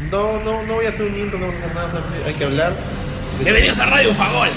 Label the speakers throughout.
Speaker 1: No, no, no voy a hacer un intro, no vamos a hacer nada, solamente hay que hablar.
Speaker 2: Bienvenidos a Radio Fagol.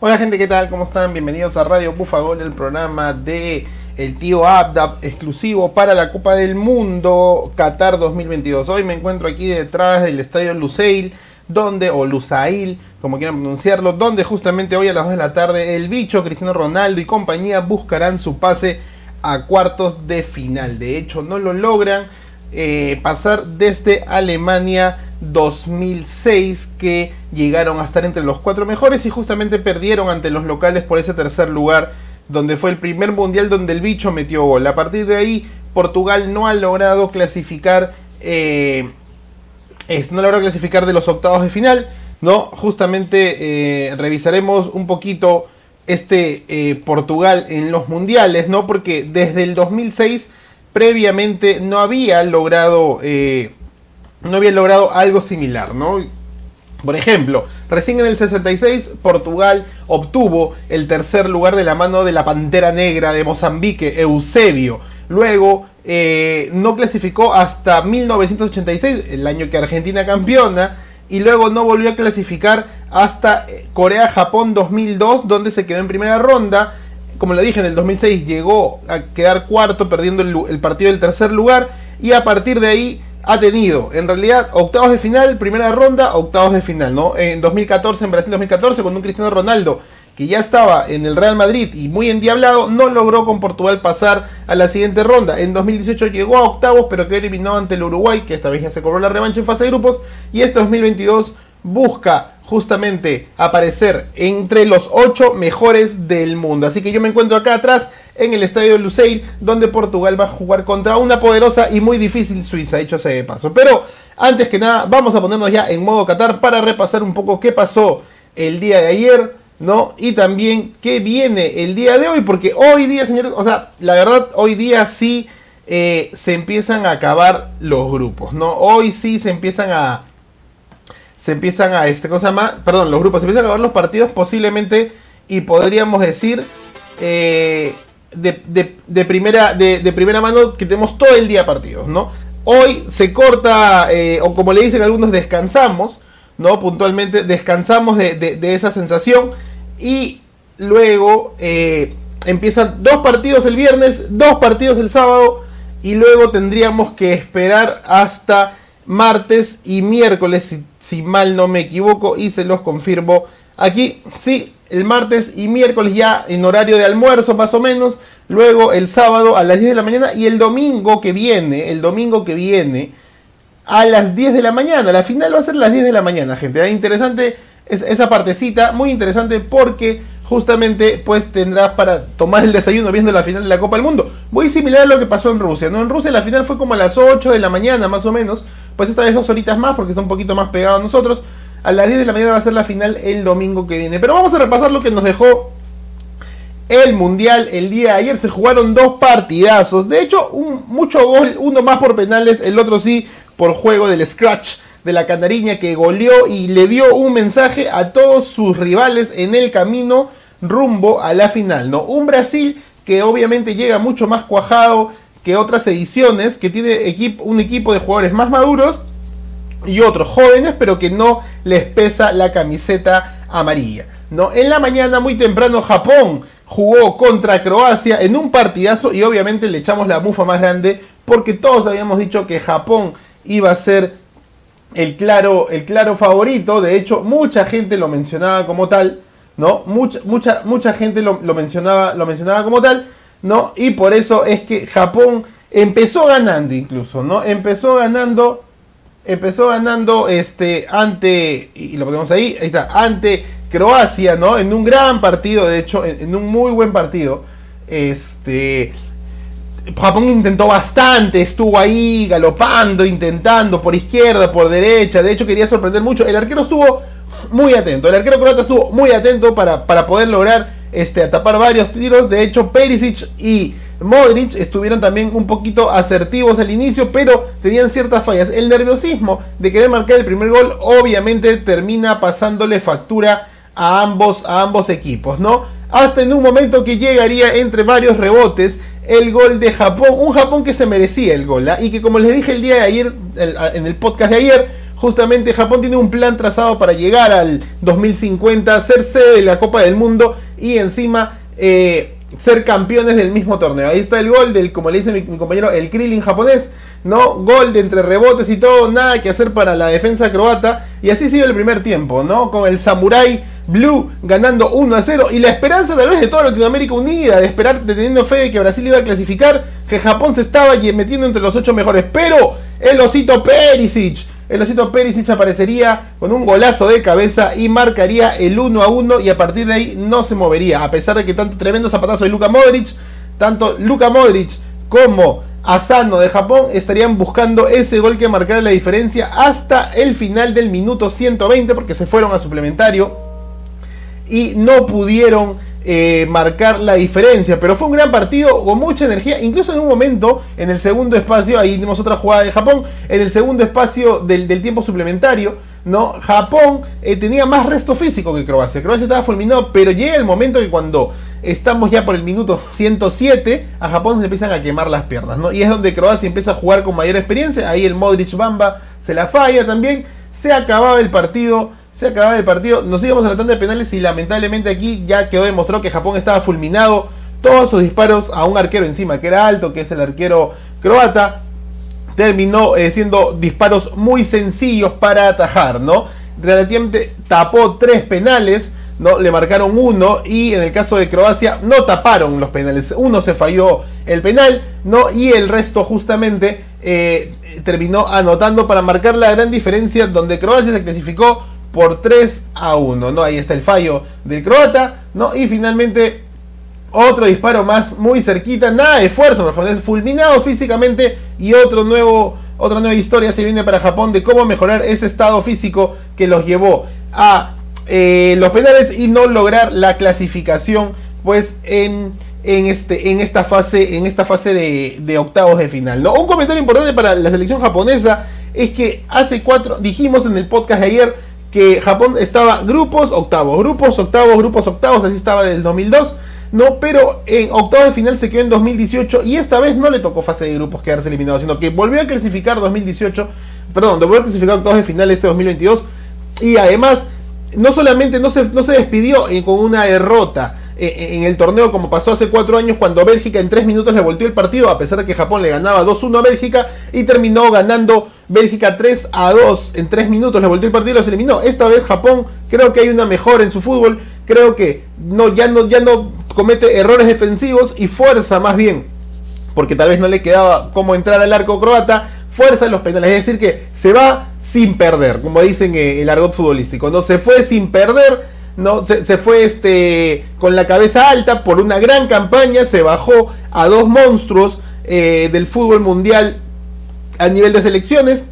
Speaker 3: Hola gente, ¿qué tal? ¿Cómo están? Bienvenidos a Radio Bufagol, el programa de el tío Abdab exclusivo para la Copa del Mundo Qatar 2022. Hoy me encuentro aquí detrás del estadio Lusail, donde, o Lusail, como quieran pronunciarlo, donde justamente hoy a las 2 de la tarde el bicho Cristiano Ronaldo y compañía buscarán su pase a cuartos de final. De hecho, no lo logran eh, pasar desde Alemania 2006 que llegaron a estar entre los cuatro mejores y justamente perdieron ante los locales por ese tercer lugar donde fue el primer mundial donde el bicho metió gol. A partir de ahí Portugal no ha logrado clasificar eh, no logró clasificar de los octavos de final. ¿No? Justamente eh, revisaremos un poquito este eh, Portugal en los mundiales, ¿no? Porque desde el 2006 previamente no había logrado eh, no había logrado algo similar, ¿no? Por ejemplo, recién en el 66 Portugal obtuvo el tercer lugar de la mano de la Pantera Negra de Mozambique, Eusebio. Luego no clasificó hasta 1986, el año que Argentina campeona, y luego no volvió a clasificar hasta eh, Corea-Japón 2002, donde se quedó en primera ronda. Como le dije, en el 2006 llegó a quedar cuarto, perdiendo el, el partido del tercer lugar, y a partir de ahí ha tenido, en realidad, octavos de final, primera ronda, octavos de final, ¿no? En 2014, en Brasil 2014, con un Cristiano Ronaldo que ya estaba en el Real Madrid y muy endiablado, no logró con Portugal pasar a la siguiente ronda. En 2018 llegó a octavos, pero quedó eliminado ante el Uruguay, que esta vez ya se cobró la revancha en fase de grupos. Y este 2022 busca justamente aparecer entre los 8 mejores del mundo. Así que yo me encuentro acá atrás en el estadio de Lusail, donde Portugal va a jugar contra una poderosa y muy difícil Suiza, hecho sea de paso. Pero antes que nada, vamos a ponernos ya en modo Qatar para repasar un poco qué pasó el día de ayer, ¿no? Y también qué viene el día de hoy, porque hoy día, señores, o sea, la verdad, hoy día sí eh, se empiezan a acabar los grupos, ¿no? Hoy sí se empiezan a. Se empiezan a, este, cosa más, perdón, los grupos, se empiezan a acabar los partidos posiblemente y podríamos decir eh, de, de, primera, de, de, primera mano que tenemos todo el día partidos, ¿no? Hoy se corta, eh, o como le dicen algunos, descansamos, ¿no? Puntualmente descansamos de, de esa sensación y luego eh, empiezan dos partidos el viernes, dos partidos el sábado y luego tendríamos que esperar hasta martes y miércoles, si, si, mal no me equivoco, y se los confirmo aquí. Sí, el martes y miércoles ya en horario de almuerzo más o menos. Luego el sábado a las 10 de la mañana y el domingo que viene, el domingo que viene a las 10 de la mañana. La final va a ser a las 10 de la mañana, gente. Interesante es, esa partecita, muy interesante porque justamente pues tendrás para tomar el desayuno viendo la final de la Copa del Mundo. Muy similar a lo que pasó en Rusia, ¿no? En Rusia la final fue como a las 8 de la mañana más o menos, pues esta vez dos horitas más porque está un poquito más pegado a nosotros. A las 10 de la mañana va a ser la final el domingo que viene. Pero vamos a repasar lo que nos dejó el Mundial el día de ayer. Se jugaron dos partidazos. De hecho, un, mucho gol, uno más por penales, el otro sí por juego del Scratch de la Canariña que goleó y le dio un mensaje a todos sus rivales en el camino rumbo a la final, ¿no? Un Brasil que obviamente llega mucho más cuajado que otras ediciones, que tiene un equipo de jugadores más maduros y otros jóvenes, pero que no les pesa la camiseta amarilla, ¿no? En la mañana muy temprano Japón jugó contra Croacia en un partidazo y obviamente le echamos la mufa más grande porque todos habíamos dicho que Japón iba a ser el claro, el claro favorito. De hecho, mucha gente lo mencionaba como tal, ¿no? Mucha, mucha, mucha gente lo, lo, mencionaba, lo mencionaba como tal, ¿no? Y por eso es que Japón empezó ganando incluso, ¿no? Empezó ganando, empezó ganando este ante, y lo ponemos ahí, ahí está, ante Croacia, ¿no? En un gran partido, de hecho, en, en un muy buen partido. Este, Japón intentó bastante, estuvo ahí galopando, intentando por izquierda, por derecha, de hecho quería sorprender mucho. El arquero estuvo muy atento, el arquero croata estuvo muy atento para, para poder lograr este, varios tiros. De hecho, Perisic y Modric estuvieron también un poquito asertivos al inicio, pero tenían ciertas fallas. El nerviosismo de querer marcar el primer gol obviamente termina pasándole factura a ambos, a ambos equipos, ¿no? Hasta en un momento que llegaría entre varios rebotes el gol de Japón, un Japón que se merecía el gol, ¿ah? y que como les dije el día de ayer, en el podcast de ayer, justamente Japón tiene un plan trazado para llegar al 2050, ser sede de la Copa del Mundo y encima eh, ser campeones del mismo torneo. Ahí está el gol del, como le dice mi, compañero, el Krillin japonés, ¿no? Gol de entre rebotes y todo, nada que hacer para la defensa croata. Y así sigue el primer tiempo, ¿no? Con el Samurai Blue ganando 1 a 0 y la esperanza tal vez de toda Latinoamérica unida, de esperar, teniendo fe de que Brasil iba a clasificar, que Japón se estaba metiendo entre los 8 mejores, pero el osito Perisic el osito Perisic aparecería con un golazo de cabeza y marcaría el 1 a 1 y a partir de ahí no se movería. A pesar de que tanto tremendo zapatazo de Luka Modric, tanto Luka Modric como Asano de Japón estarían buscando ese gol que marcara la diferencia hasta el final del minuto 120 porque se fueron a suplementario y no pudieron eh, marcar la diferencia. Pero fue un gran partido con mucha energía. Incluso en un momento, en el segundo espacio, ahí tenemos otra jugada de Japón, en el segundo espacio del, tiempo suplementario. ¿no? Japón eh, tenía más resto físico que Croacia. Croacia estaba fulminado, pero llega el momento que cuando estamos ya por el minuto 107, a Japón se empiezan a quemar las piernas, ¿no? Y es donde Croacia empieza a jugar con mayor experiencia. Ahí el Modric Bamba se la falla también. Se acababa el partido se acababa el partido, nos íbamos a la tanda de penales y lamentablemente aquí ya quedó demostrado que Japón estaba fulminado. Todos sus disparos a un arquero encima, que era alto, que es el arquero croata, terminó eh, siendo disparos muy sencillos para atajar, ¿no? Relativamente tapó tres penales, ¿no? Le marcaron uno y en el caso de Croacia no taparon los penales. Uno se falló el penal, ¿no? Y el resto justamente eh, terminó anotando para marcar la gran diferencia donde Croacia se clasificó por 3 a 1, ¿no? Ahí está el fallo del croata, ¿no? Y finalmente otro disparo más muy cerquita, nada de esfuerzo, fulminado físicamente y otro nuevo, otra nueva historia se viene para Japón de cómo mejorar ese estado físico que los llevó a eh, los penales y no lograr la clasificación, pues en, en, este, en esta fase, en esta fase de, de octavos de final. ¿no? Un comentario importante para la selección japonesa es que hace cuatro, dijimos en el podcast de ayer, que Japón estaba grupos, octavos, grupos, octavos, grupos, octavos, así estaba del 2002. No, pero en octavos de final se quedó en 2018 y esta vez no le tocó fase de grupos quedarse eliminado, sino que volvió a clasificar 2018, perdón, volvió a clasificar octavos de final este 2022 y además no solamente no se, no se despidió con una derrota, en el torneo como pasó hace cuatro años cuando Bélgica en tres minutos le volteó el partido a pesar de que Japón le ganaba 2-1 a Bélgica y terminó ganando Bélgica 3 a 2 en 3 minutos, le volteó el partido y los eliminó. Esta vez Japón creo que hay una mejora en su fútbol, creo que no, ya, no, ya no comete errores defensivos y fuerza más bien, porque tal vez no le quedaba cómo entrar al arco croata, fuerza en los penales, es decir que se va sin perder, como dicen en el argot futbolístico, no se fue sin perder, no se, fue este con la cabeza alta por una gran campaña, se bajó a dos monstruos eh, del fútbol mundial a nivel de selecciones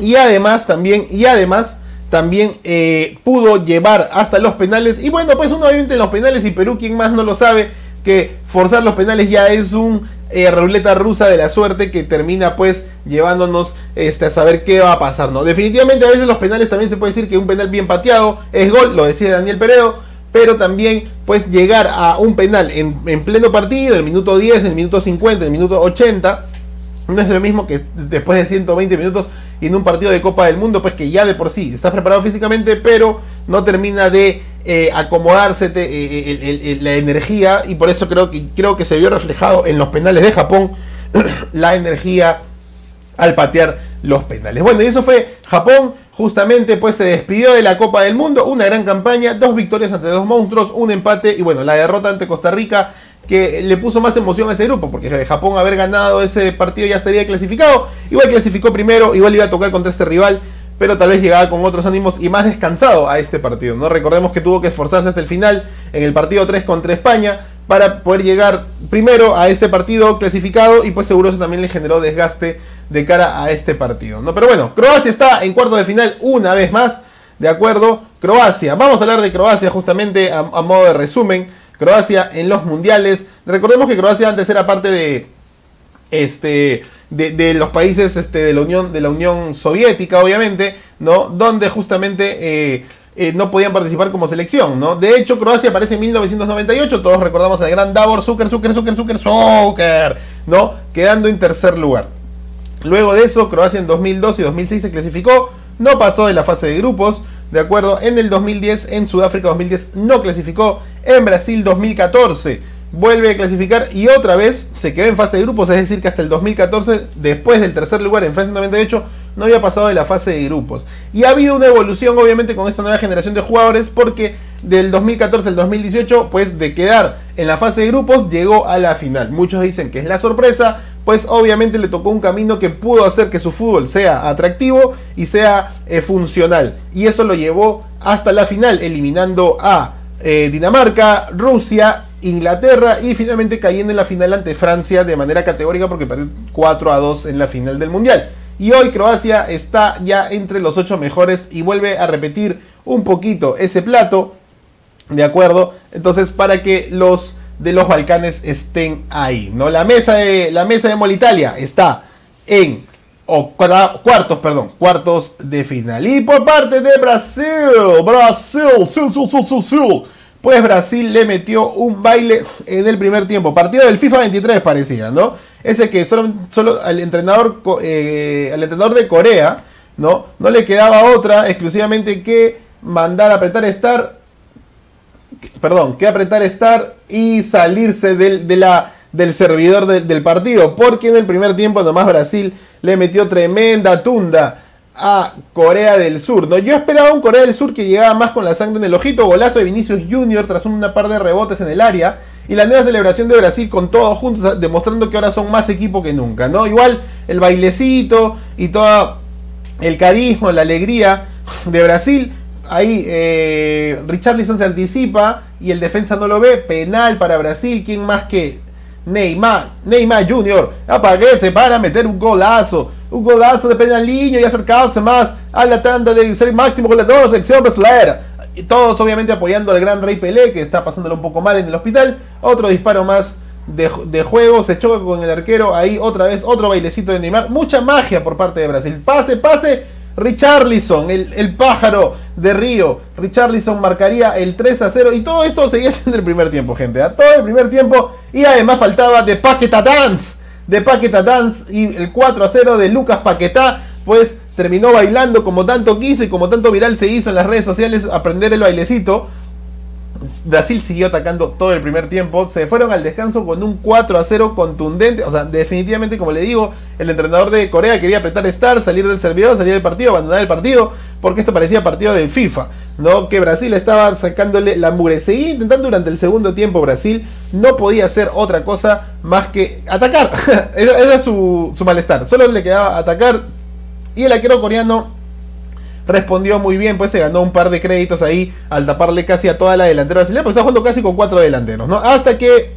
Speaker 3: y además también y además también eh, pudo llevar hasta los penales. Y bueno pues uno obviamente en los penales y Perú quien más no lo sabe que forzar los penales ya es un eh, ruleta rusa de la suerte que termina pues llevándonos este, a saber qué va a pasar no definitivamente a veces los penales también se puede decir que un penal bien pateado es gol lo decía Daniel Peredo pero también pues llegar a un penal en, en pleno partido el minuto 10 el minuto 50 el minuto 80 no es lo mismo que después de 120 minutos y en un partido de Copa del Mundo, pues que ya de por sí estás preparado físicamente, pero no termina de eh, acomodarse eh, eh, la energía y por eso creo que, creo que se vio reflejado en los penales de Japón la energía al patear los penales. Bueno, y eso fue Japón, justamente pues se despidió de la Copa del Mundo, una gran campaña, dos victorias ante dos monstruos, un empate y bueno, la derrota ante Costa Rica que le puso más emoción a ese grupo, porque Japón haber ganado ese partido ya estaría clasificado. Igual clasificó primero, igual iba a tocar contra este rival, pero tal vez llegaba con otros ánimos y más descansado a este partido. ¿no? Recordemos que tuvo que esforzarse hasta el final en el partido 3 contra España para poder llegar primero a este partido clasificado y pues seguro eso también le generó desgaste de cara a este partido. ¿no? Pero bueno, Croacia está en cuarto de final una vez más, ¿de acuerdo? Croacia, vamos a hablar de Croacia justamente a modo de resumen. Croacia en los mundiales. Recordemos que Croacia antes era parte de este de, los países este, de la Unión de la Unión Soviética, obviamente, ¿no? Donde justamente eh, eh, no podían participar como selección, ¿no? De hecho, Croacia aparece en 1998, todos recordamos al gran Davor Zucker, Zucker, Zucker, Zucker, Zucker, ¿no? Quedando en tercer lugar. Luego de eso, Croacia en 2002 y 2006 se clasificó, no pasó de la fase de grupos, ¿de acuerdo? En el 2010, en Sudáfrica 2010 no clasificó, en Brasil 2014 vuelve a clasificar y otra vez se quedó en fase de grupos, es decir que hasta el 2014, después del tercer lugar en Francia 98, no había pasado de la fase de grupos. Y ha habido una evolución obviamente con esta nueva generación de jugadores porque del 2014 al 2018, pues de quedar en la fase de grupos, llegó a la final. Muchos dicen que es la sorpresa, pues obviamente le tocó un camino que pudo hacer que su fútbol sea atractivo y sea eh, funcional. Y eso lo llevó hasta la final, eliminando a eh, Dinamarca, Rusia, Inglaterra y finalmente cayendo en la final ante Francia de manera categórica porque perdió 4 a 2 en la final del Mundial. Y hoy Croacia está ya entre los 8 mejores y vuelve a repetir un poquito ese plato. ¿De acuerdo? Entonces, para que los de los Balcanes estén ahí. ¿no? La mesa de, la mesa de Molitalia está en o, cuartos, perdón, cuartos de final. Y por parte de Brasil, Brasil, pues Brasil le metió un baile en el primer tiempo. Partido del FIFA 23 parecía, ¿no? Ese que solo, al entrenador eh, al entrenador de Corea, ¿no? No le quedaba otra exclusivamente que mandar a apretar estar perdón, que apretar estar y salirse del, del servidor del partido, porque en el primer tiempo nomás Brasil le metió tremenda tunda a Corea del Sur. ¿no? Yo esperaba un Corea del Sur que llegaba más con la sangre en el ojito, golazo de Vinicius Junior tras una par de rebotes en el área. Y la nueva celebración de Brasil con todos juntos, demostrando que ahora son más equipo que nunca, ¿no? Igual el bailecito y todo el carisma, la alegría de Brasil. Ahí eh, Richarlison se anticipa y el defensa no lo ve. Penal para Brasil. ¿Quién más que Neymar? Neymar Junior. Apaguese para meter un golazo un golazo de penaliño y acercarse más a la tanda de ser máximo goleador de la selección brasileña. Y todos obviamente apoyando al gran Rey Pelé que está pasándolo un poco mal en el hospital. Otro disparo más de, de, juego, se choca con el arquero. Ahí otra vez otro bailecito de Neymar. Mucha magia por parte de Brasil. Pase, pase. Richarlison, el, el pájaro de Río. Richarlison marcaría el 3 a 0. Y todo esto seguía siendo el primer tiempo, gente. a ¿ah? Todo el primer tiempo. Y además faltaba de Paqueta Dance de Paqueta Dance y el 4 a 0 de Lucas Paquetá, pues terminó bailando como tanto quiso y como tanto viral se hizo en las redes sociales aprender el bailecito. Brasil siguió atacando todo el primer tiempo. Se fueron al descanso con un 4 a 0 contundente. O sea, definitivamente, como le digo, el entrenador de Corea quería apretar estar, salir del servidor, salir del partido, abandonar el partido, porque esto parecía partido del FIFA. ¿No? Que Brasil estaba sacándole la mugre. Seguía intentando durante el segundo tiempo Brasil. No podía hacer otra cosa más que atacar. Era su, su malestar. Solo le quedaba atacar. Y el arquero coreano respondió muy bien, pues se ganó un par de créditos ahí al taparle casi a toda la delantera brasileña, pues está jugando casi con cuatro delanteros, ¿no? Hasta que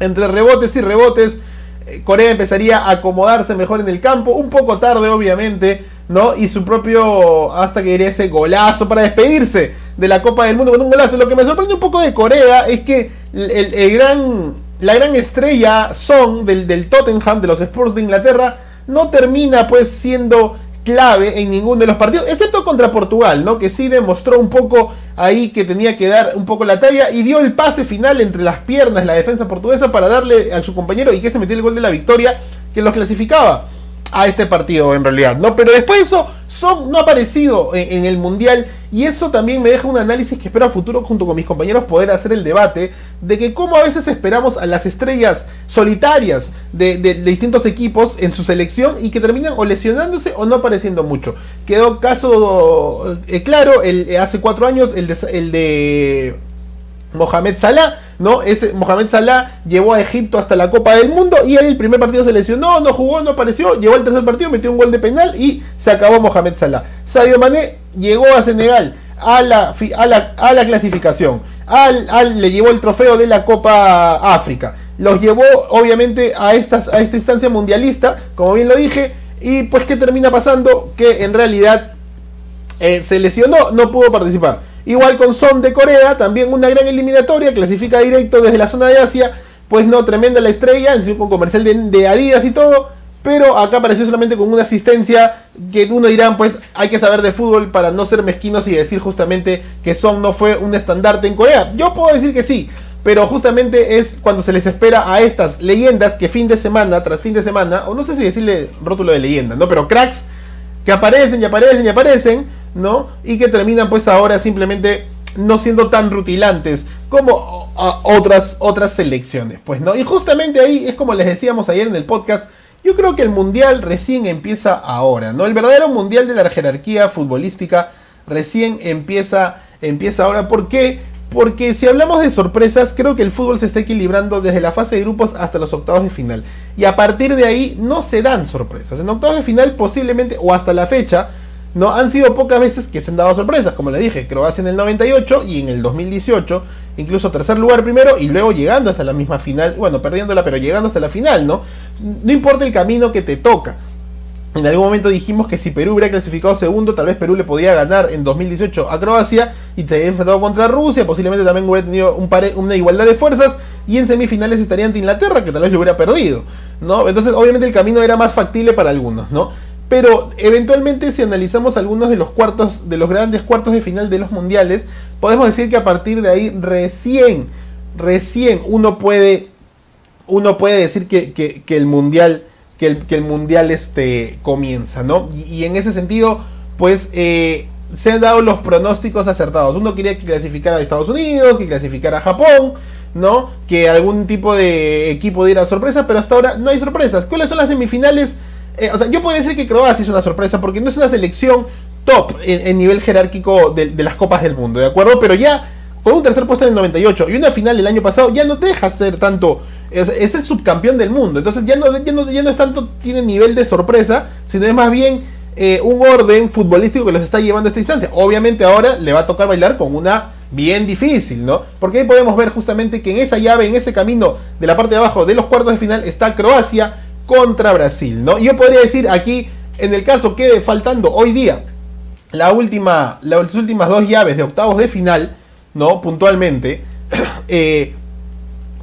Speaker 3: entre rebotes y rebotes eh, Corea empezaría a acomodarse mejor en el campo, un poco tarde obviamente, ¿no? Y su propio, hasta que iría ese golazo para despedirse de la Copa del Mundo con un golazo. Lo que me sorprende un poco de Corea es que el, gran, la gran estrella Son del, del Tottenham, de los Spurs de Inglaterra, no termina pues siendo clave en ninguno de los partidos, excepto contra Portugal, ¿no? Que sí demostró un poco ahí que tenía que dar un poco la talla y dio el pase final entre las piernas de la defensa portuguesa para darle a su compañero y que se metió el gol de la victoria que los clasificaba a este partido en realidad, ¿no? Pero después de eso, Son no ha aparecido en, el Mundial y eso también me deja un análisis que espero a futuro junto con mis compañeros poder hacer el debate de que cómo a veces esperamos a las estrellas solitarias de, distintos equipos en su selección y que terminan o lesionándose o no apareciendo mucho. Quedó caso eh, claro el, hace cuatro años el el de Mohamed Salah, ¿no? Ese Mohamed Salah llevó a Egipto hasta la Copa del Mundo y el primer partido se lesionó, no jugó, no apareció, llegó al tercer partido, metió un gol de penal y se acabó Mohamed Salah. Sadio Mané llegó a Senegal a la, a la, clasificación, al, le llevó el trofeo de la Copa África, los llevó obviamente a, estas, a esta instancia mundialista, como bien lo dije, y pues ¿qué termina pasando? Que en realidad eh, se lesionó, no pudo participar. Igual con Son de Corea, también una gran eliminatoria, clasifica directo desde la zona de Asia, pues no, tremenda la estrella, con comercial de, Adidas y todo, pero acá apareció solamente con una asistencia que uno dirán, pues hay que saber de fútbol para no ser mezquinos y decir justamente que Son no fue un estandarte en Corea. Yo puedo decir que sí, pero justamente es cuando se les espera a estas leyendas que fin de semana tras fin de semana, o no sé si decirle rótulo de leyenda, ¿no? Pero cracks que aparecen y aparecen y aparecen, ¿no? Y que terminan pues ahora simplemente no siendo tan rutilantes como otras, otras selecciones, pues, ¿no? Y justamente ahí es como les decíamos ayer en el podcast, yo creo que el mundial recién empieza ahora, ¿no? El verdadero mundial de la jerarquía futbolística recién empieza, empieza ahora. ¿Por qué? Porque si hablamos de sorpresas, creo que el fútbol se está equilibrando desde la fase de grupos hasta los octavos de final. Y a partir de ahí no se dan sorpresas. En octavos de final posiblemente, o hasta la fecha, no han sido pocas veces que se han dado sorpresas. Como le dije, Croacia en el 98 y en el 2018. Incluso tercer lugar primero y luego llegando hasta la misma final. Bueno, perdiéndola, pero llegando hasta la final, ¿no? No importa el camino que te toca. En algún momento dijimos que si Perú hubiera clasificado segundo, tal vez Perú le podía ganar en 2018 a Croacia y te había enfrentado contra Rusia, posiblemente también hubiera tenido un una igualdad de fuerzas y en semifinales estaría ante Inglaterra, que tal vez lo hubiera perdido, ¿no? Entonces, obviamente el camino era más factible para algunos, ¿no? Pero eventualmente si analizamos algunos de los cuartos, de los grandes cuartos de final de los mundiales, podemos decir que a partir de ahí recién, recién uno puede, uno puede decir que, que el mundial que el, que el mundial este, comienza, ¿no? Y, en ese sentido, pues eh, se han dado los pronósticos acertados. Uno quería que clasificara a Estados Unidos, que clasificara a Japón, ¿no? Que algún tipo de equipo diera sorpresa, pero hasta ahora no hay sorpresas. ¿Cuáles son las semifinales? Eh, o sea, yo podría decir que Croacia es una sorpresa porque no es una selección top en, nivel jerárquico de, las copas del mundo, ¿de acuerdo? Pero ya con un tercer puesto en el 98 y una final el año pasado ya no deja ser tanto es, el subcampeón del mundo. Entonces ya no, ya no, ya no es tanto, tiene nivel de sorpresa, sino es más bien eh, un orden futbolístico que los está llevando a esta instancia. Obviamente ahora le va a tocar bailar con una bien difícil, ¿no? Porque ahí podemos ver justamente que en esa llave, en ese camino de la parte de abajo de los cuartos de final está Croacia contra Brasil, ¿no? Yo podría decir aquí, en el caso quede faltando hoy día la última, las últimas dos llaves de octavos de final, ¿no? Puntualmente, eh,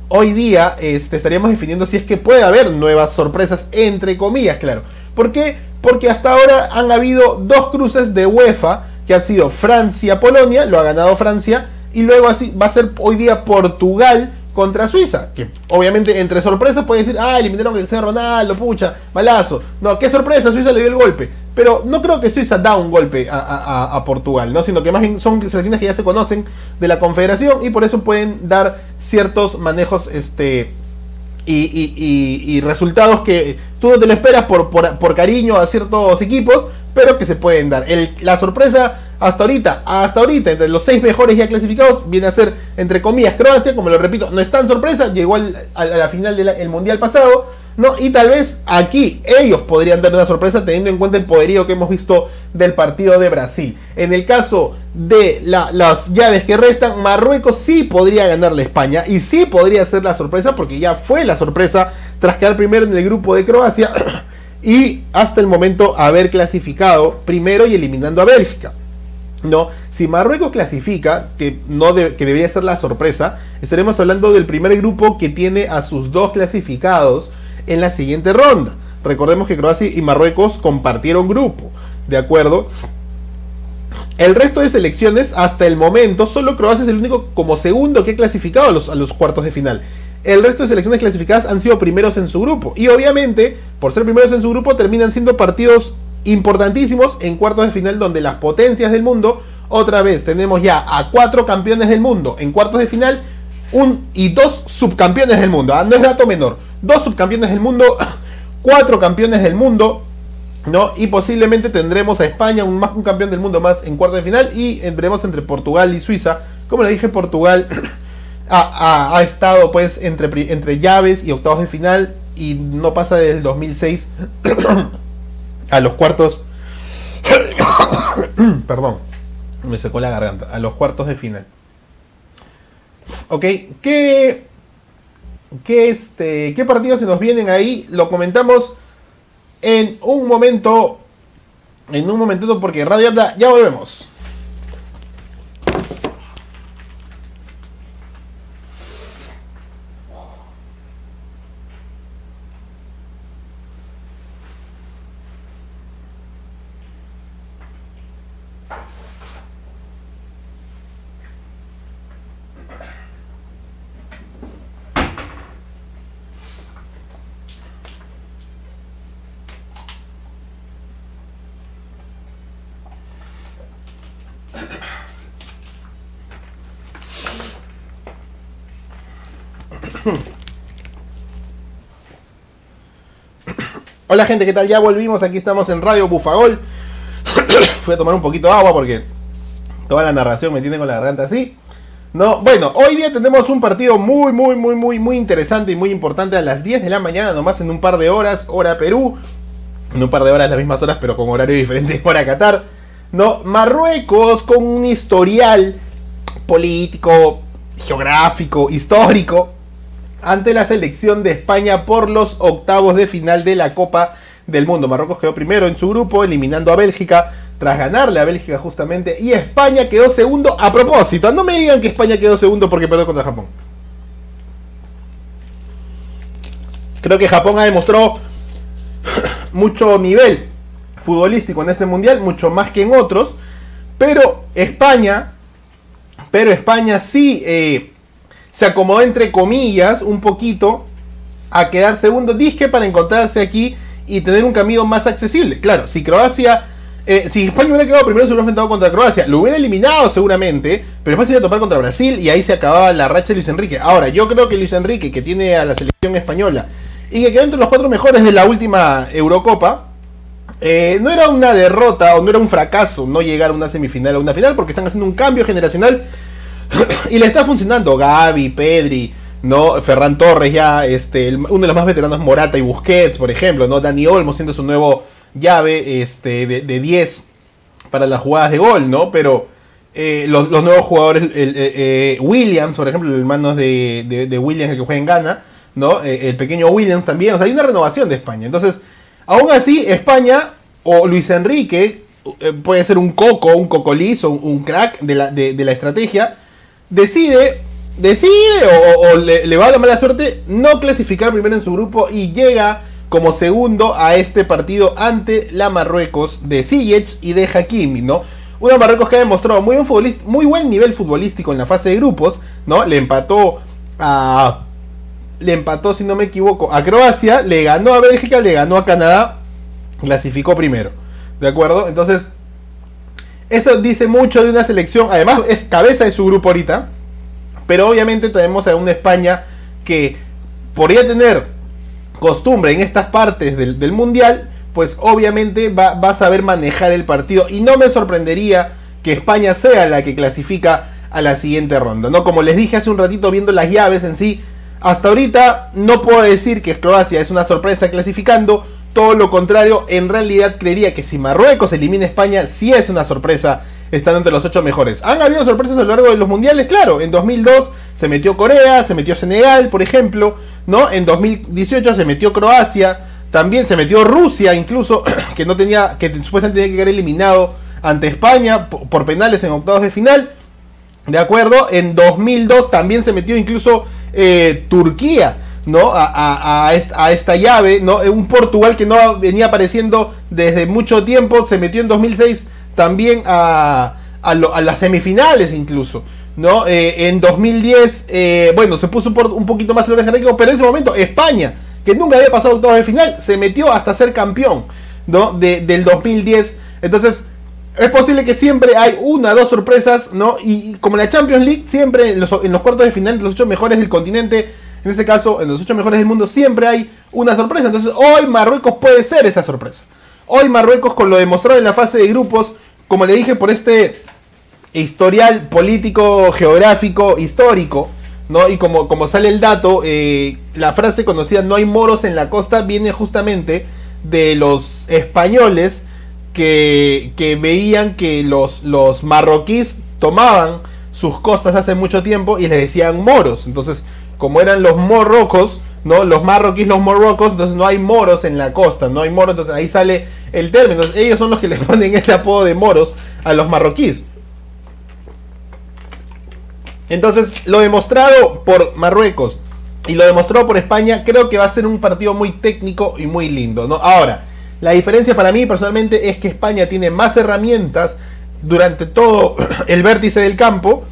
Speaker 3: hoy día este, estaríamos definiendo si es que puede haber nuevas sorpresas, entre comillas, claro. ¿Por qué? Porque hasta ahora han habido dos cruces de UEFA, que ha sido Francia-Polonia, lo ha ganado Francia, y luego así va a ser hoy día Portugal contra Suiza. Que obviamente entre sorpresas puede decir, ah, eliminaron a Cristiano Ronaldo, pucha, malazo. No, qué sorpresa, Suiza le dio el golpe. Pero no creo que Suiza da un golpe a, Portugal, ¿no? Sino que más bien son selecciones que ya se conocen de la confederación y por eso pueden dar ciertos manejos este, y, resultados que tú no te lo esperas por, por, cariño a ciertos equipos, pero que se pueden dar. la sorpresa hasta ahorita, hasta ahorita, entre los seis mejores ya clasificados, viene a ser, entre comillas, Croacia, como lo repito, no es tan sorpresa, llegó a la final del Mundial pasado, ¿no? Y tal vez aquí ellos podrían dar una sorpresa teniendo en cuenta el poderío que hemos visto del partido de Brasil. En el caso de las llaves que restan, Marruecos sí podría ganarle a España y sí podría ser la sorpresa porque ya fue la sorpresa tras quedar primero en el grupo de Croacia y hasta el momento haber clasificado primero y eliminando a Bélgica. No, si Marruecos clasifica, que, no que debería ser la sorpresa, estaremos hablando del primer grupo que tiene a sus dos clasificados en la siguiente ronda. Recordemos que Croacia y Marruecos compartieron grupo, ¿de acuerdo? El resto de selecciones, hasta el momento, solo Croacia es el único como segundo que ha clasificado a los, a los cuartos de final. El resto de selecciones clasificadas han sido primeros en su grupo. Y obviamente, por ser primeros en su grupo, terminan siendo partidos importantísimos en cuartos de final donde las potencias del mundo, otra vez tenemos ya a cuatro campeones del mundo en cuartos de final un, y dos subcampeones del mundo. ¿ah? No es dato menor. Dos subcampeones del mundo, cuatro campeones del mundo. ¿no? Y posiblemente tendremos a España, un, un campeón del mundo más en cuartos de final. Y entremos entre Portugal y Suiza. Como le dije, Portugal ha, estado pues entre, entre llaves y octavos de final. Y no pasa desde el 2006 a los cuartos. Perdón, me secó la garganta. A los cuartos de final. Ok, ¿qué, qué, este, qué partidos se nos vienen ahí? Lo comentamos en un momento. En un momentito porque Radio ya volvemos. Hola gente, ¿qué tal? Ya volvimos, aquí estamos en Radio Bufagol. Fui a tomar un poquito de agua porque toda la narración me tiene con la garganta así. No, bueno, hoy día tenemos un partido muy, muy, muy, muy, muy interesante y muy importante a las 10 de la mañana, nomás en un par de horas, hora Perú. En un par de horas, las mismas horas, pero con horario diferente hora Qatar. No, Marruecos con un historial político, geográfico, histórico, ante la selección de España por los octavos de final de la Copa del Mundo. Marruecos quedó primero en su grupo, eliminando a Bélgica tras ganarle a Bélgica justamente. Y España quedó segundo a propósito. No me digan que España quedó segundo porque perdió contra Japón. Creo que Japón ha demostrado mucho nivel futbolístico en este mundial, mucho más que en otros. Pero España, pero España sí eh, se acomodó entre comillas un poquito a quedar segundo disque para encontrarse aquí y tener un camino más accesible. Claro, si Croacia, eh, si España hubiera quedado primero, se hubiera enfrentado contra Croacia, lo hubiera eliminado seguramente, pero después se iba a topar contra Brasil y ahí se acababa la racha de Luis Enrique. Ahora, yo creo que Luis Enrique, que tiene a la selección española y que quedó entre los cuatro mejores de la última Eurocopa, eh, no era una derrota o no era un fracaso no llegar a una semifinal o una final porque están haciendo un cambio generacional y le está funcionando Gaby, Pedri, ¿no? Ferran Torres ya, este, uno de los más veteranos Morata y Busquets, por ejemplo, ¿no? Dani Olmo siendo su nuevo llave este, de, 10 para las jugadas de gol, ¿no? Pero eh, los, nuevos jugadores, el, eh, Williams, por ejemplo, el hermano de, de, Williams, el que juega en Ghana, ¿no? Eh, el pequeño Williams también, o sea, hay una renovación de España. Entonces, aún así, España o Luis Enrique puede ser un coco, un cocoliz o un, crack de la, de la estrategia decide, decide o, le, va a la mala suerte no clasificar primero en su grupo y llega como segundo a este partido ante la Marruecos de Ziyech y de Hakimi, ¿no? Una Marruecos que ha demostrado muy buen, muy buen nivel futbolístico en la fase de grupos, ¿no? Le empató a... Le empató, si no me equivoco, a Croacia, le ganó a Bélgica, le ganó a Canadá, clasificó primero. ¿De acuerdo? Entonces, eso dice mucho de una selección, además es cabeza de su grupo ahorita, pero obviamente tenemos a una España que podría tener costumbre en estas partes del, mundial, pues obviamente va, va, a saber manejar el partido. Y no me sorprendería que España sea la que clasifica a la siguiente ronda, ¿no? Como les dije hace un ratito viendo las llaves en sí, hasta ahorita no puedo decir que Croacia es una sorpresa clasificando, todo lo contrario, en realidad creería que si Marruecos elimina a España, sí es una sorpresa estando entre los ocho mejores. ¿Han habido sorpresas a lo largo de los mundiales? Claro, en 2002 se metió Corea, se metió Senegal, por ejemplo, ¿no? En 2018 se metió Croacia, también se metió Rusia, incluso, que no tenía, que supuestamente tenía que quedar eliminado ante España por penales en octavos de final. ¿De acuerdo? En 2002 también se metió incluso eh, Turquía. ¿No? A, esta, llave, ¿no? Un Portugal que no venía apareciendo desde mucho tiempo, se metió en 2006 también a, las semifinales incluso, ¿no? Eh, en 2010, eh, bueno, se puso un, poquito más el orden pero en ese momento España, que nunca había pasado todo de final, se metió hasta ser campeón, ¿no? del 2010. Entonces, es posible que siempre hay una, dos sorpresas, ¿no? Y, como en la Champions League, siempre en los, en los cuartos de final, los ocho mejores del continente, en este caso, en los ocho mejores del mundo siempre hay una sorpresa. Entonces, hoy Marruecos puede ser esa sorpresa. Hoy Marruecos, con lo demostrado en la fase de grupos, como le dije, por este historial político, geográfico, histórico, ¿no? Y como, sale el dato, eh, la frase conocida no hay moros en la costa viene justamente de los españoles que, veían que los marroquíes tomaban sus costas hace mucho tiempo y les decían moros. Entonces, como eran los morrocos, ¿no? Los marroquíes, los morrocos, entonces no hay moros en la costa, no hay moros, entonces ahí sale el término. ellos son los que le ponen ese apodo de moros a los marroquíes. Entonces, lo demostrado por Marruecos y lo demostrado por España, creo que va a ser un partido muy técnico y muy lindo, ¿no? Ahora, la diferencia para mí personalmente es que España tiene más herramientas durante todo el vértice del campo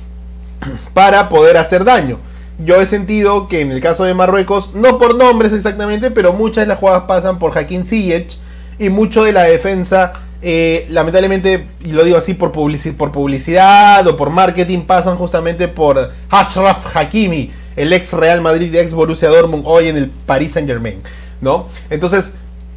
Speaker 3: para poder hacer daño. Yo he sentido que en el caso de Marruecos, no por nombres exactamente, pero muchas de las jugadas pasan por Hakim Ziyech y mucho de la defensa, eh, lamentablemente, y lo digo así por, publicidad o por marketing, pasan justamente por Ashraf Hakimi, el ex Real Madrid, ex Borussia Dortmund, hoy en el Paris Saint Germain, ¿no? Entonces,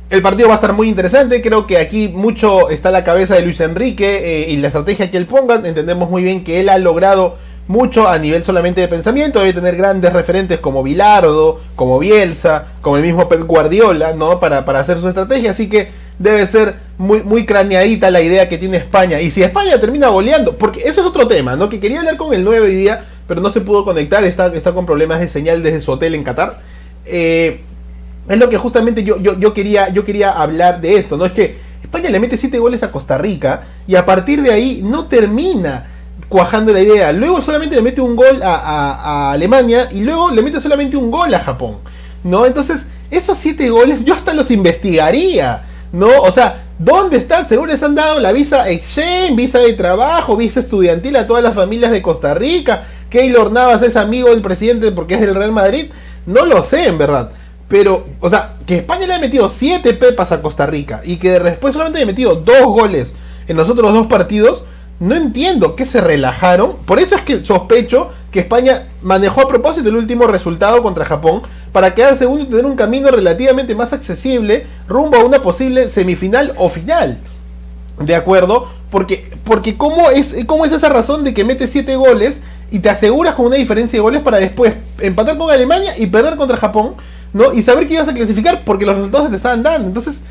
Speaker 3: el partido va a estar muy interesante. Creo que aquí mucho está la cabeza de Luis Enrique eh, y la estrategia que él ponga. Entendemos muy bien que él ha logrado mucho a nivel solamente de pensamiento. Debe tener grandes referentes como Bilardo, como Bielsa, como el mismo Pep Guardiola, ¿no? Para, para hacer su estrategia. Así que debe ser muy, muy craneadita la idea que tiene España. Y si España termina goleando, porque eso es otro tema, ¿no? Que quería hablar con el 9 hoy día, pero no se pudo conectar. Está, está con problemas de señal desde su hotel en Qatar. Eh, es lo que justamente yo, yo, yo, quería, yo quería hablar de esto, ¿no? Es que España le mete 7 goles a Costa Rica y a partir de ahí no termina cuajando la idea. Luego solamente le mete un gol a, Alemania y luego le mete solamente un gol a Japón, ¿no? Entonces, esos 7 goles yo hasta los investigaría, ¿no? O sea, ¿dónde están? Seguro les han dado la visa exchange, visa de trabajo, visa estudiantil a todas las familias de Costa Rica. Keylor Navas es amigo del presidente porque es del Real Madrid. No lo sé, en verdad. Pero, o sea, que España le haya metido 7 pepas a Costa Rica y que después solamente haya metido 2 goles en los otros dos partidos, no entiendo que se relajaron. Por eso es que sospecho que España manejó a propósito el último resultado contra Japón para quedar segundo y tener un camino relativamente más accesible rumbo a una posible semifinal o final. ¿De acuerdo? Porque, porque ¿cómo, es, ¿cómo es esa razón de que mete 7 goles y te aseguras con una diferencia de goles para después empatar con Alemania y perder contra Japón? ¿no? Y saber que ibas a clasificar porque los resultados te estaban dando. Entonces,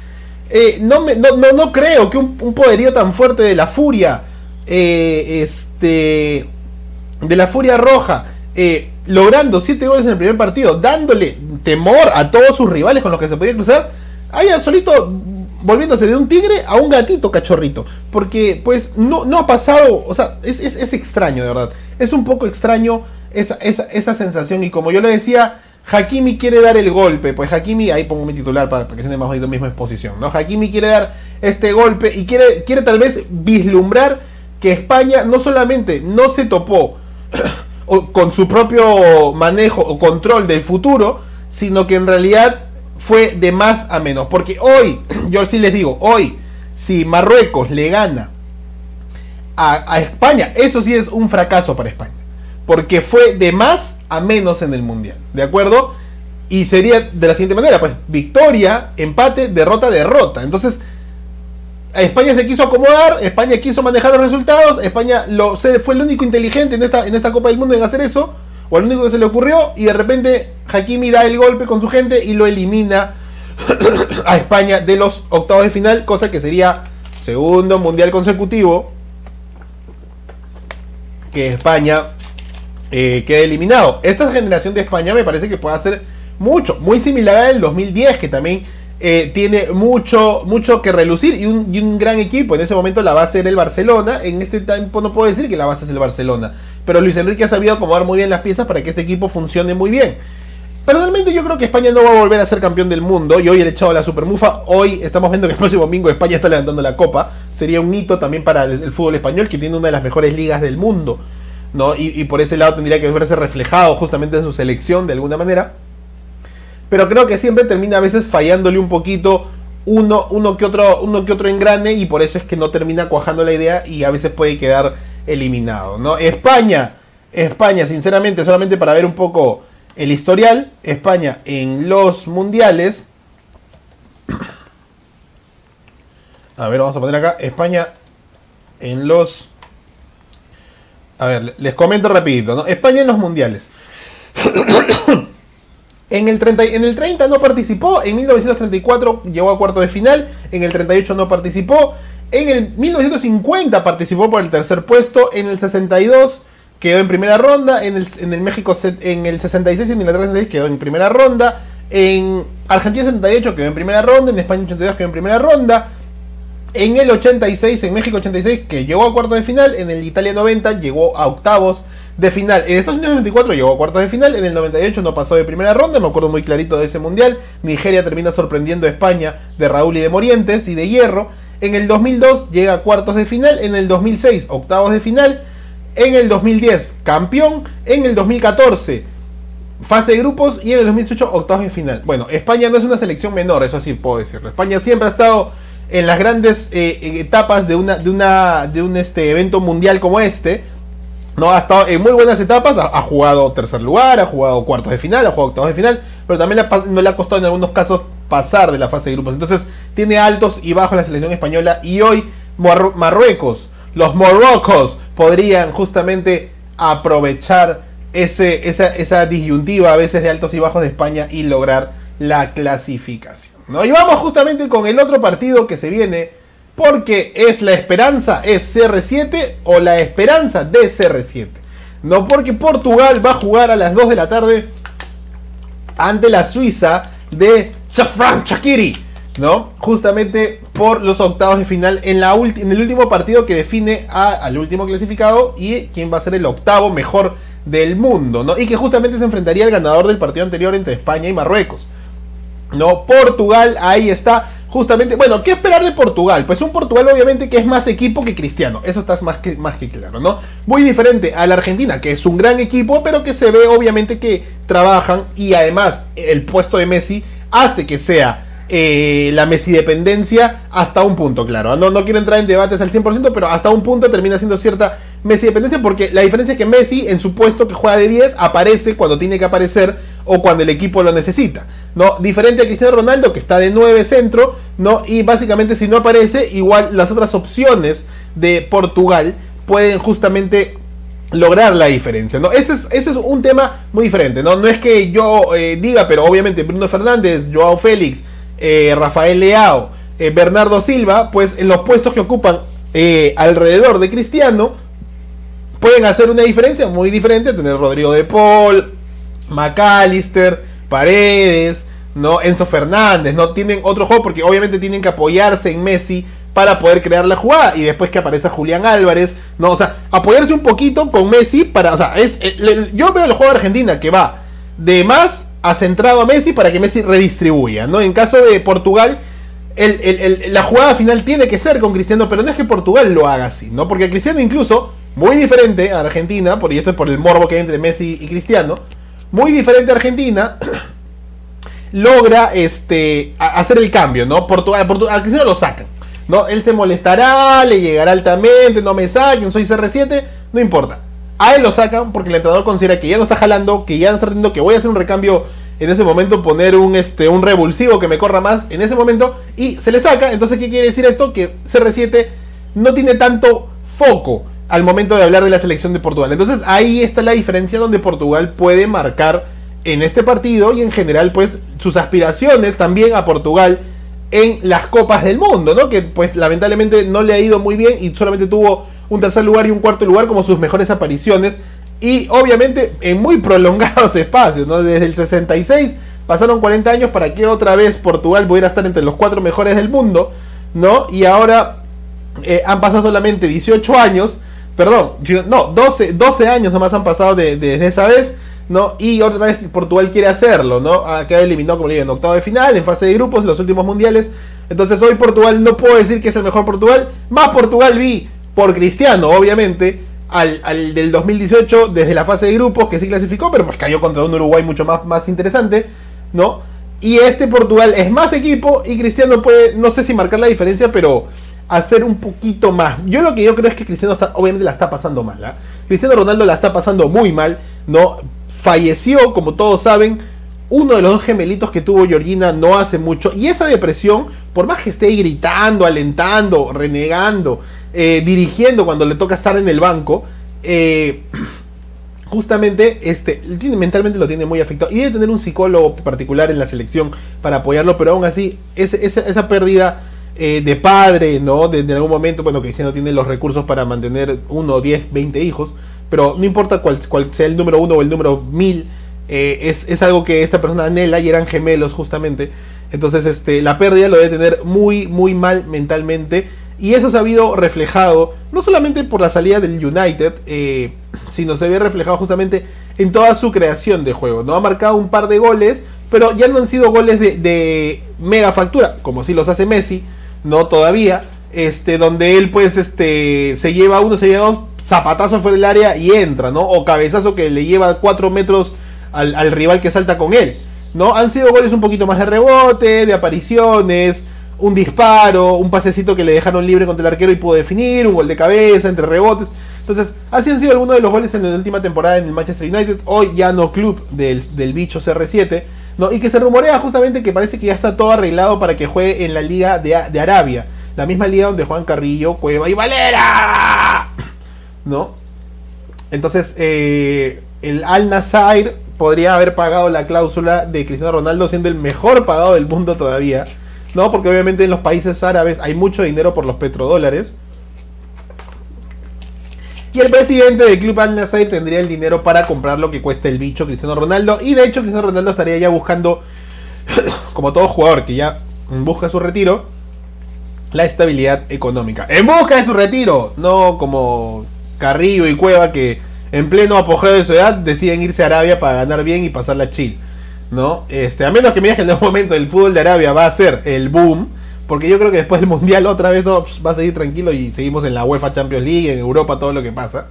Speaker 3: eh, no, me, no, no, creo que un, poderío tan fuerte de la furia, eh, este, de la furia roja, eh, logrando 7 goles en el primer partido, dándole temor a todos sus rivales con los que se podía cruzar, haya solito volviéndose de un tigre a un gatito cachorrito. Porque pues no, no ha pasado, o sea, es, es, extraño, de verdad. Es un poco extraño esa, esa, esa sensación y como yo le decía, Hakimi quiere dar el golpe, pues Hakimi, ahí pongo mi titular para, que se más oído misma exposición, ¿no? Hakimi quiere dar este golpe y quiere, quiere tal vez vislumbrar que España no solamente no se topó con su propio manejo o control del futuro, sino que en realidad fue de más a menos. Porque hoy, yo sí les digo, hoy, si Marruecos le gana a, España, eso sí es un fracaso para España porque fue de más a menos en el Mundial, ¿de acuerdo? Y sería de la siguiente manera, pues victoria, empate, derrota, derrota. Entonces, España se quiso acomodar, España quiso manejar los resultados, España fue el único inteligente en esta, en esta Copa del Mundo en hacer eso, o el único que se le ocurrió, y de repente Hakimi da el golpe con su gente y lo elimina a España de los octavos de final, cosa que sería segundo mundial consecutivo que España eh, queda eliminado. Esta generación de España me parece que puede hacer mucho, muy similar al 2010, que también eh, tiene mucho, mucho que relucir y un, gran equipo. En ese momento la base era el Barcelona, en este tiempo no puedo decir que la base es el Barcelona, pero Luis Enrique ha sabido acomodar muy bien las piezas para que este equipo funcione muy bien. Personalmente yo creo que España no va a volver a ser campeón del mundo y hoy he echado la supermufa. Hoy estamos viendo que el próximo domingo España está levantando la copa. Sería un hito también para el fútbol español que tiene una de las mejores ligas del mundo. ¿no? Y, por ese lado tendría que verse reflejado justamente en su selección de alguna manera. Pero creo que siempre termina a veces fallándole un poquito uno, uno, que otro, uno que otro engrane y por eso es que no termina cuajando la idea y a veces puede quedar eliminado. ¿no? España, España, sinceramente, solamente para ver un poco el historial, España en los mundiales. A ver, vamos a poner acá. España en los a ver, les comento rapidito, ¿no? España en los mundiales. en, el 30, en el 30 no participó, en 1934 llegó a cuarto de final, en el 38 no participó, en el 1950 participó por el tercer puesto, en el 62 quedó en primera ronda, en el, en el México en el 66 y en el 66 quedó en primera ronda, en Argentina 78 quedó en primera ronda, en España 82 quedó en primera ronda, en el 86, en México 86, que llegó a cuartos de final. En el Italia 90 llegó a octavos de final. En Estados Unidos 94 llegó a cuartos de final. En el 98 no pasó de primera ronda. Me acuerdo muy clarito de ese mundial. Nigeria termina sorprendiendo a España de Raúl y de Morientes y de Hierro. En el 2002 llega a cuartos de final, en el 2006 octavos de final, en el 2010 campeón, en el 2014 fase de grupos y en el 2018 octavos de final. Bueno, España no es una selección menor, eso sí puedo decirlo. España siempre ha estado en las grandes eh, etapas de una de una de un este evento mundial como este. No ha estado en muy buenas etapas, ha, jugado tercer lugar, ha jugado cuartos de final, ha jugado octavos de final, pero también no le ha costado en algunos casos pasar de la fase de grupos. Entonces tiene altos y bajos la selección española y hoy Marruecos, los morrocos podrían justamente aprovechar ese, esa, esa disyuntiva a veces de altos y bajos de España y lograr la clasificación. ¿no? Y vamos justamente con el otro partido que se viene, porque es la esperanza, es CR7 o la esperanza de CR7. No porque Portugal va a jugar a las 2 de la tarde ante la Suiza de Shafran Shakiri. ¿no? Justamente por los octavos de final en, la en el último partido que define al último clasificado y quién va a ser el octavo mejor del mundo, ¿no? Y que justamente se enfrentaría al ganador del partido anterior entre España y Marruecos. ¿No? Portugal, ahí está. Justamente, bueno, ¿qué esperar de Portugal? Pues un Portugal obviamente que es más equipo que Cristiano, eso está más que, más que claro, ¿no? Muy diferente a la Argentina, que es un gran equipo, pero que se ve obviamente que trabajan y además el puesto de Messi hace que sea eh, la Messi dependencia hasta un punto, claro. No, no quiero entrar en debates al 100%, pero hasta un punto termina siendo cierta Messi dependencia porque la diferencia es que Messi en su puesto que juega de 10 aparece cuando tiene que aparecer o cuando el equipo lo necesita. ¿No? Diferente a Cristiano Ronaldo que está de 9 centro, ¿no? Y básicamente si no aparece, igual las otras opciones de Portugal pueden justamente lograr la diferencia, ¿no? Ese es, ese es un tema muy diferente, ¿no? No es que yo eh, diga, pero obviamente Bruno Fernández, Joao Félix, eh, Rafael Leao, eh, Bernardo Silva, pues en los puestos que ocupan alrededor de Cristiano, pueden hacer una diferencia muy diferente. Tener Rodrigo de Paul, McAllister, Paredes, ¿no? Enzo Fernández, ¿no? Tienen otro juego porque obviamente tienen que apoyarse en Messi para poder crear la jugada y después que aparece Julián Álvarez, ¿no? O sea, apoyarse un poquito con Messi para, o sea, es, eh, yo veo el juego de Argentina que va de más a centrado a Messi para que Messi redistribuya, ¿no? En caso de Portugal, la jugada final tiene que ser con Cristiano, pero no es que Portugal lo haga así, ¿no? Porque Cristiano incluso muy diferente a Argentina, por, y esto es por el morbo que hay entre Messi y Cristiano, muy diferente a Argentina, logra este, hacer el cambio, ¿no? Portugal, Portugal, a Cristiano lo sacan, ¿no? Él se molestará, le llegará altamente, no me saquen, soy CR7, no importa. A él lo sacan porque el entrenador considera que ya no está jalando, que ya no está teniendo, que voy a hacer un recambio en ese momento, poner un, este, un revulsivo que me corra más en ese momento, y se le saca. Entonces, ¿qué quiere decir esto? Que CR7 no tiene tanto foco al momento de hablar de la selección de Portugal. Entonces ahí está la diferencia donde Portugal puede marcar en este partido y en general pues sus aspiraciones también a Portugal en las copas del mundo, ¿no? Que pues lamentablemente no le ha ido muy bien y solamente tuvo un tercer lugar y un cuarto lugar como sus mejores apariciones y obviamente en muy prolongados espacios, ¿no? Desde el 66 pasaron 40 años para que otra vez Portugal pudiera estar entre los cuatro mejores del mundo, ¿no? Y ahora eh, han pasado solamente 18 años Perdón, no, 12, 12 años nomás han pasado desde esa vez, ¿no? Y otra vez Portugal quiere hacerlo, ¿no? Ha quedado eliminado, como le digo, en octavo de final, en fase de grupos, los últimos mundiales. Entonces hoy Portugal no puedo decir que es el mejor Portugal. Más Portugal vi por Cristiano, obviamente, al, al, del 2018 desde la fase de grupos que sí clasificó, pero pues cayó contra un Uruguay mucho más, más interesante, ¿no? Y este Portugal es más equipo y Cristiano puede, no sé si marcar la diferencia, pero hacer un poquito más. Yo lo que yo creo es que Cristiano está, obviamente la está pasando mal. ¿ah? Cristiano Ronaldo la está pasando muy mal. ¿no? Falleció, como todos saben, uno de los dos gemelitos que tuvo Georgina no hace mucho. Y esa depresión, por más que esté gritando, alentando, renegando, eh, dirigiendo cuando le toca estar en el banco, eh, justamente este, mentalmente lo tiene muy afectado. Y debe tener un psicólogo particular en la selección para apoyarlo, pero aún así, esa, esa pérdida eh, de padre, ¿no? De, algún momento, bueno, Cristiano tiene los recursos para mantener uno, 10, 20 hijos, pero no importa cuál, sea el número uno o el número mil, eh, es, algo que esta persona anhela y eran gemelos justamente. Entonces, este, la pérdida lo debe tener muy, muy mal mentalmente. Y eso se ha habido reflejado, no solamente por la salida del United, eh, sino se ve reflejado justamente en toda su creación de juego. ¿no? Ha marcado un par de goles, pero ya no han sido goles de mega factura, como si los hace Messi, no todavía. este, donde él pues este, se lleva uno, se lleva dos zapatazos fuera del área y entra, ¿no? O cabezazo que le lleva cuatro metros al, al rival que salta con él, ¿no? Han sido goles un poquito más de rebote, de apariciones, un disparo, un pasecito que le dejaron libre contra el arquero y pudo definir, un gol de cabeza, entre rebotes. Entonces, así han sido algunos de los goles en la última temporada en el Manchester United, hoy ya no club del, del bicho CR7, ¿no? y que se rumorea justamente que parece que ya está todo arreglado para que juegue en la Liga de, de Arabia, la misma liga donde Juan Carrillo, Cueva y Valera, ¿no? Entonces, eh, el Al Nassr podría haber pagado la cláusula de Cristiano Ronaldo siendo el mejor pagado del mundo todavía. No, porque obviamente en los países árabes hay mucho dinero por los petrodólares. Y el presidente del club Al Nassr tendría el dinero para comprar lo que cuesta el bicho Cristiano Ronaldo. Y de hecho Cristiano Ronaldo estaría ya buscando, como todo jugador que ya busca su retiro, la estabilidad económica. En busca de su retiro, no como Carrillo y Cueva que en pleno apogeo de su edad deciden irse a Arabia para ganar bien y pasarla chill. ¿no? Este, a menos que me digas que en algún momento el fútbol de Arabia va a ser el boom, porque yo creo que después del Mundial otra vez no, va a seguir tranquilo y seguimos en la UEFA Champions League, en Europa, todo lo que pasa.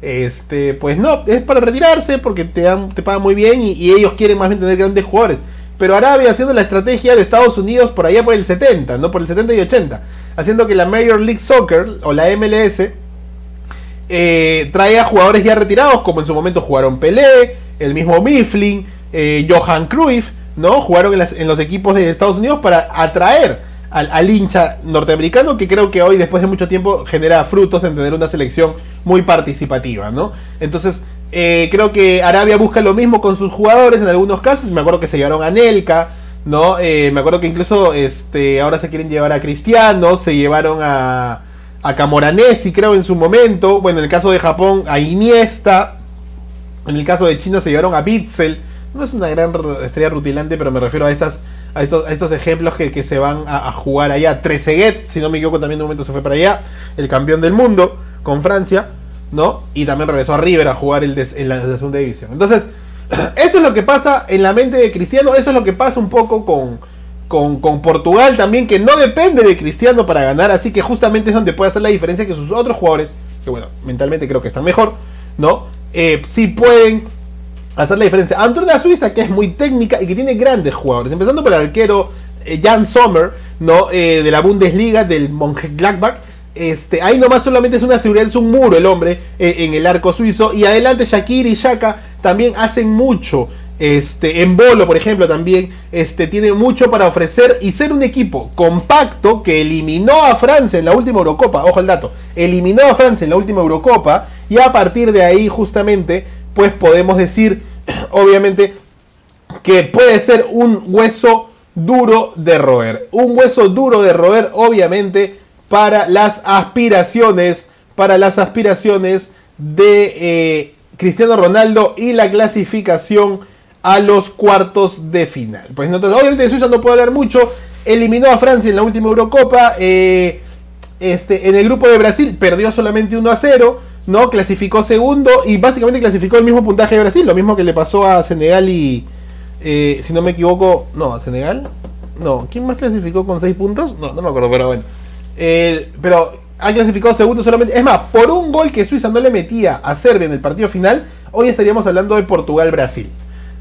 Speaker 3: Este, pues no, es para retirarse porque te, te pagan muy bien y, ellos quieren más bien tener grandes jugadores. Pero Arabia haciendo la estrategia de Estados Unidos por allá por el 70, ¿no? Por el 70 y 80. Haciendo que la Major League Soccer o la MLS eh, trae a jugadores ya retirados, como en su momento jugaron Pelé, el mismo Mifflin, eh, Johan Cruyff, ¿no? Jugaron en, los equipos de Estados Unidos para atraer al, hincha norteamericano, que creo que hoy, después de mucho tiempo, genera frutos en tener una selección muy participativa, ¿no? Entonces, eh, creo que Arabia busca lo mismo con sus jugadores en algunos casos. Me acuerdo que se llevaron a Nelka, ¿no? Eh, me acuerdo que incluso este, ahora se quieren llevar a Cristiano, se llevaron a, a Camoranesi, creo, en su momento. Bueno, en el caso de Japón, a Iniesta. En el caso de China se llevaron a Bitzel. No es una gran estrella rutilante, pero me refiero a estas a estos, estos ejemplos que, que, se van a, jugar allá. Trezeguet, si no me equivoco, también de un momento se fue para allá. El campeón del mundo con Francia, ¿no? Y también regresó a River a jugar el en la segunda división. Entonces, eso es lo que pasa en la mente de Cristiano. Eso es lo que pasa un poco con, con, con, Portugal también, que no depende de Cristiano para ganar. Así que justamente es donde puede hacer la diferencia que sus otros jugadores, que bueno, mentalmente creo que están mejor, ¿no? Eh, sí pueden hacer la diferencia. Ante una Suiza que es muy técnica y que tiene grandes jugadores. Empezando por el arquero eh, Jan Sommer, ¿no? Eh, de la Bundesliga, del Mönchengladbach. Este, ahí nomás solamente es una seguridad, es un muro el hombre eh, en el arco suizo. Y adelante Shakir y Shaka también hacen mucho. Este, en Bolo, por ejemplo, también este, tiene mucho para ofrecer y ser un equipo compacto que eliminó a Francia en la última Eurocopa. Ojo el dato, eliminó a Francia en la última Eurocopa y a partir de ahí justamente pues podemos decir, obviamente, que puede ser un hueso duro de roer. Un hueso duro de roer, obviamente, para las aspiraciones, para las aspiraciones de eh, Cristiano Ronaldo y la clasificación a los cuartos de final. Pues obviamente de Suiza no puedo hablar mucho. Eliminó a Francia en la última Eurocopa. Eh, este, en el grupo de Brasil perdió solamente 1 a 0. ¿No? Clasificó segundo y básicamente clasificó el mismo puntaje de Brasil, lo mismo que le pasó a Senegal y, eh, si no me equivoco, no, a Senegal, no, ¿quién más clasificó con 6 puntos? No, no me acuerdo, pero bueno. Eh, pero ha clasificado segundo solamente, es más, por un gol que Suiza no le metía a Serbia en el partido final, hoy estaríamos hablando de Portugal-Brasil,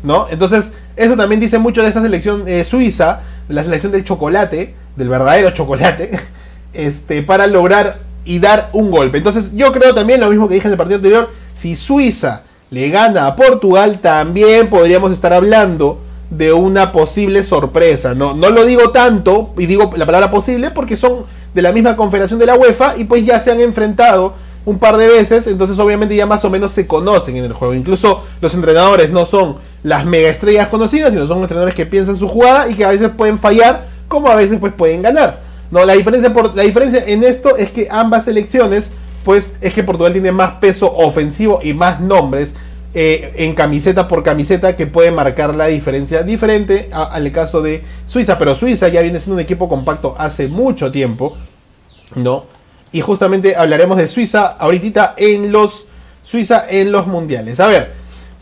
Speaker 3: ¿no? Entonces, eso también dice mucho de esta selección eh, suiza, la selección del chocolate, del verdadero chocolate, este, para lograr y dar un golpe. Entonces yo creo también lo mismo que dije en el partido anterior, si Suiza le gana a Portugal, también podríamos estar hablando de una posible sorpresa. No, no lo digo tanto, y digo la palabra posible, porque son de la misma confederación de la UEFA y pues ya se han enfrentado un par de veces, entonces obviamente ya más o menos se conocen en el juego. Incluso los entrenadores no son las mega estrellas conocidas, sino son entrenadores que piensan su jugada y que a veces pueden fallar, como a veces pues pueden ganar. No, la diferencia, por, la diferencia en esto es que ambas selecciones, pues es que Portugal tiene más peso ofensivo y más nombres eh, en camiseta por camiseta que puede marcar la diferencia diferente al caso de Suiza. Pero Suiza ya viene siendo un equipo compacto hace mucho tiempo, ¿no? Y justamente hablaremos de Suiza ahorita en los Suiza en los mundiales. A ver,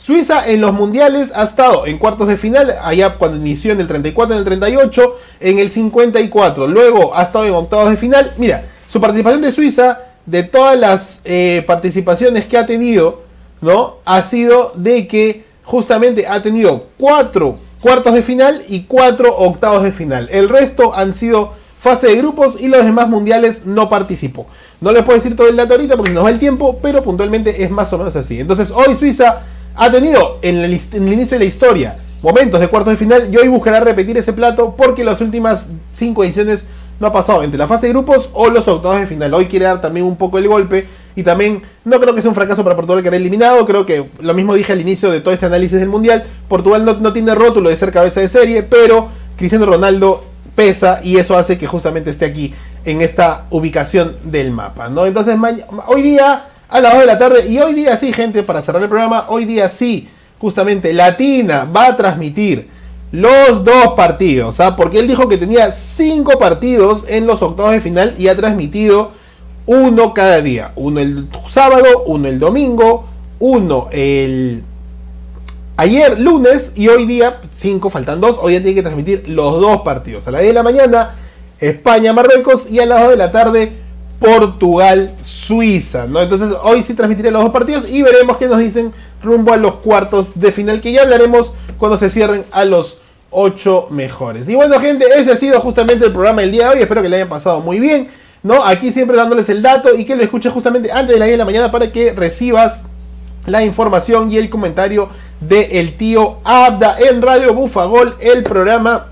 Speaker 3: Suiza en los mundiales ha estado en cuartos de final, allá cuando inició en el 34, en el 38, en el 54. Luego ha estado en octavos de final. Mira, su participación de Suiza, de todas las eh, participaciones que ha tenido, ¿no? Ha sido de que justamente ha tenido cuatro cuartos de final y cuatro octavos de final. El resto han sido fase de grupos y los demás mundiales no participó. No les puedo decir todo el dato ahorita porque nos va el tiempo, pero puntualmente es más o menos así. Entonces hoy Suiza ha tenido en el, inicio de la historia momentos de cuartos de final y hoy buscará repetir ese plato porque las últimas cinco ediciones no ha pasado entre la fase de grupos o los octavos de final. Hoy quiere dar también un poco el golpe y también no creo que sea un fracaso para Portugal quedar eliminado. Creo que lo mismo dije al inicio de todo este análisis del mundial. Portugal no, no tiene rótulo de ser cabeza de serie, pero Cristiano Ronaldo pesa y eso hace que justamente esté aquí en esta ubicación del mapa, ¿no? Entonces, hoy día a las 2 de la tarde y hoy día sí, gente, para cerrar el programa, hoy día sí, justamente Latina va a transmitir los dos partidos, ¿ah? porque él dijo que tenía cinco partidos en los octavos de final y ha transmitido uno cada día, uno el sábado, uno el domingo, uno el Ayer, lunes, y hoy día, 5, faltan dos, hoy día tiene que transmitir los dos partidos. A las 10 de la mañana, España-Marruecos, y a las 2 de la tarde, Portugal-Suiza. ¿no? Entonces, hoy sí transmitiré los dos partidos y veremos qué nos dicen rumbo a los cuartos de final, que ya hablaremos cuando se cierren a los 8 mejores. Y bueno, gente, ese ha sido justamente el programa del día de hoy. Espero que le hayan pasado muy bien. ¿no? Aquí siempre dándoles el dato y que lo escuches justamente antes de las 10 de la mañana para que recibas la información y el comentario de el tío Abda en Radio Bufagol, el programa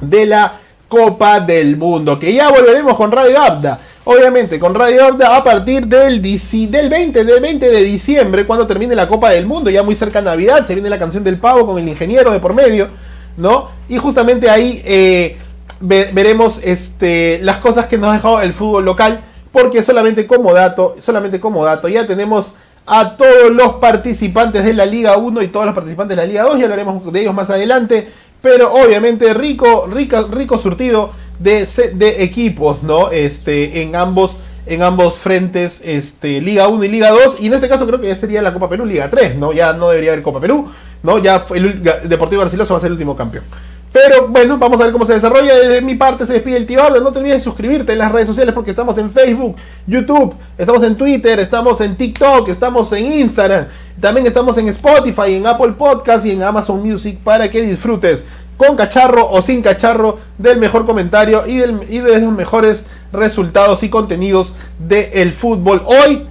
Speaker 3: de la Copa del Mundo. Que ya volveremos con Radio Abda. Obviamente, con Radio Abda a partir del, del 20, del 20 de diciembre, cuando termine la Copa del Mundo, ya muy cerca de Navidad, se viene la canción del pavo con el ingeniero de por medio, ¿no? Y justamente ahí eh, veremos este, las cosas que nos ha dejado el fútbol local, porque solamente como dato, solamente como dato, ya tenemos a todos los participantes de la Liga 1 y todos los participantes de la Liga 2, y hablaremos de ellos más adelante, pero obviamente rico, rico, rico surtido de, de equipos, ¿no? Este, en ambos en ambos frentes, este, Liga 1 y Liga 2, y en este caso creo que ya sería la Copa Perú Liga 3, ¿no? Ya no debería haber Copa Perú, ¿no? Ya el Deportivo Garcilaso va a ser el último campeón. Pero bueno, vamos a ver cómo se desarrolla. De mi parte se despide el tío Abda. No te olvides de suscribirte en las redes sociales porque estamos en Facebook, YouTube, estamos en Twitter, estamos en TikTok, estamos en Instagram. También estamos en Spotify, en Apple Podcast y en Amazon Music para que disfrutes con cacharro o sin cacharro del mejor comentario y, de los mejores resultados y contenidos del fútbol hoy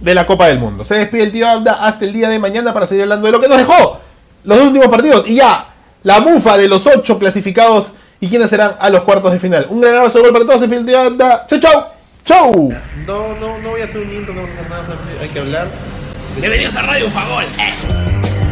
Speaker 3: de la Copa del Mundo. Se despide el tío Abda hasta el día de mañana para seguir hablando de lo que nos dejó los últimos partidos. Y ya, la bufa de los ocho clasificados y quiénes serán a los cuartos de final. Un gran abrazo de gol para todos en de anda. Chau, chau. Chau.
Speaker 1: No, no, no voy a hacer un intro, no vamos a hacer nada, hay que hablar.
Speaker 2: Bienvenidos a Radio Fagol. Eh.